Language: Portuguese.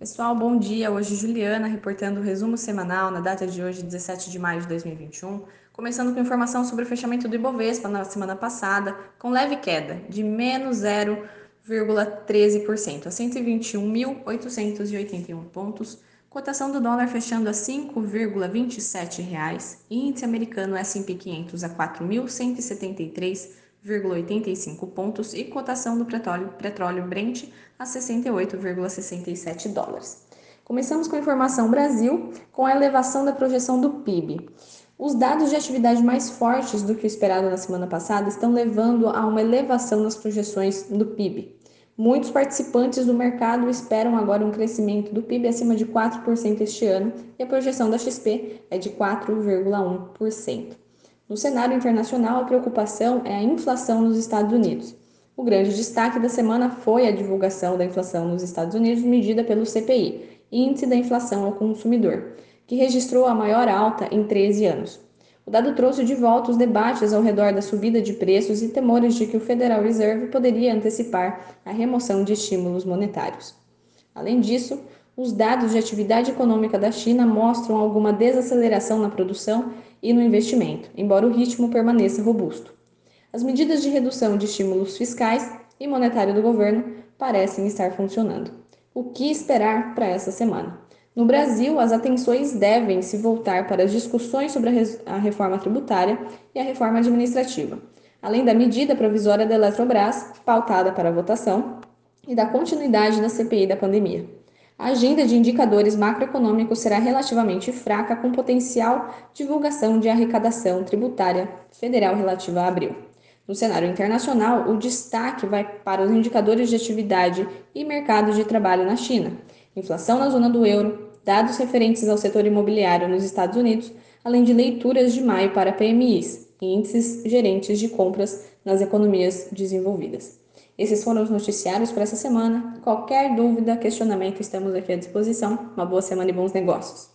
Pessoal, bom dia. Hoje Juliana reportando o resumo semanal na data de hoje, 17 de maio de 2021, começando com informação sobre o fechamento do Ibovespa na semana passada, com leve queda de menos 0,13% a 121.881 pontos, cotação do dólar fechando a 5,27 reais, índice americano S&P 500 a 4.173 0,85 pontos e cotação do petróleo, petróleo Brent a 68,67 dólares. Começamos com a informação Brasil, com a elevação da projeção do PIB. Os dados de atividade mais fortes do que o esperado na semana passada estão levando a uma elevação nas projeções do PIB. Muitos participantes do mercado esperam agora um crescimento do PIB acima de 4% este ano e a projeção da XP é de 4,1%. No cenário internacional, a preocupação é a inflação nos Estados Unidos. O grande destaque da semana foi a divulgação da inflação nos Estados Unidos, medida pelo CPI, Índice da Inflação ao Consumidor, que registrou a maior alta em 13 anos. O dado trouxe de volta os debates ao redor da subida de preços e temores de que o Federal Reserve poderia antecipar a remoção de estímulos monetários. Além disso, os dados de atividade econômica da China mostram alguma desaceleração na produção e no investimento, embora o ritmo permaneça robusto. As medidas de redução de estímulos fiscais e monetário do governo parecem estar funcionando. O que esperar para essa semana? No Brasil, as atenções devem se voltar para as discussões sobre a reforma tributária e a reforma administrativa, além da medida provisória da Eletrobras, pautada para votação, e da continuidade da CPI da pandemia a agenda de indicadores macroeconômicos será relativamente fraca, com potencial divulgação de arrecadação tributária federal relativa a abril. No cenário internacional, o destaque vai para os indicadores de atividade e mercado de trabalho na China, inflação na zona do euro, dados referentes ao setor imobiliário nos Estados Unidos, além de leituras de maio para PMIs, índices gerentes de compras nas economias desenvolvidas. Esses foram os noticiários para essa semana. Qualquer dúvida, questionamento, estamos aqui à disposição. Uma boa semana e bons negócios.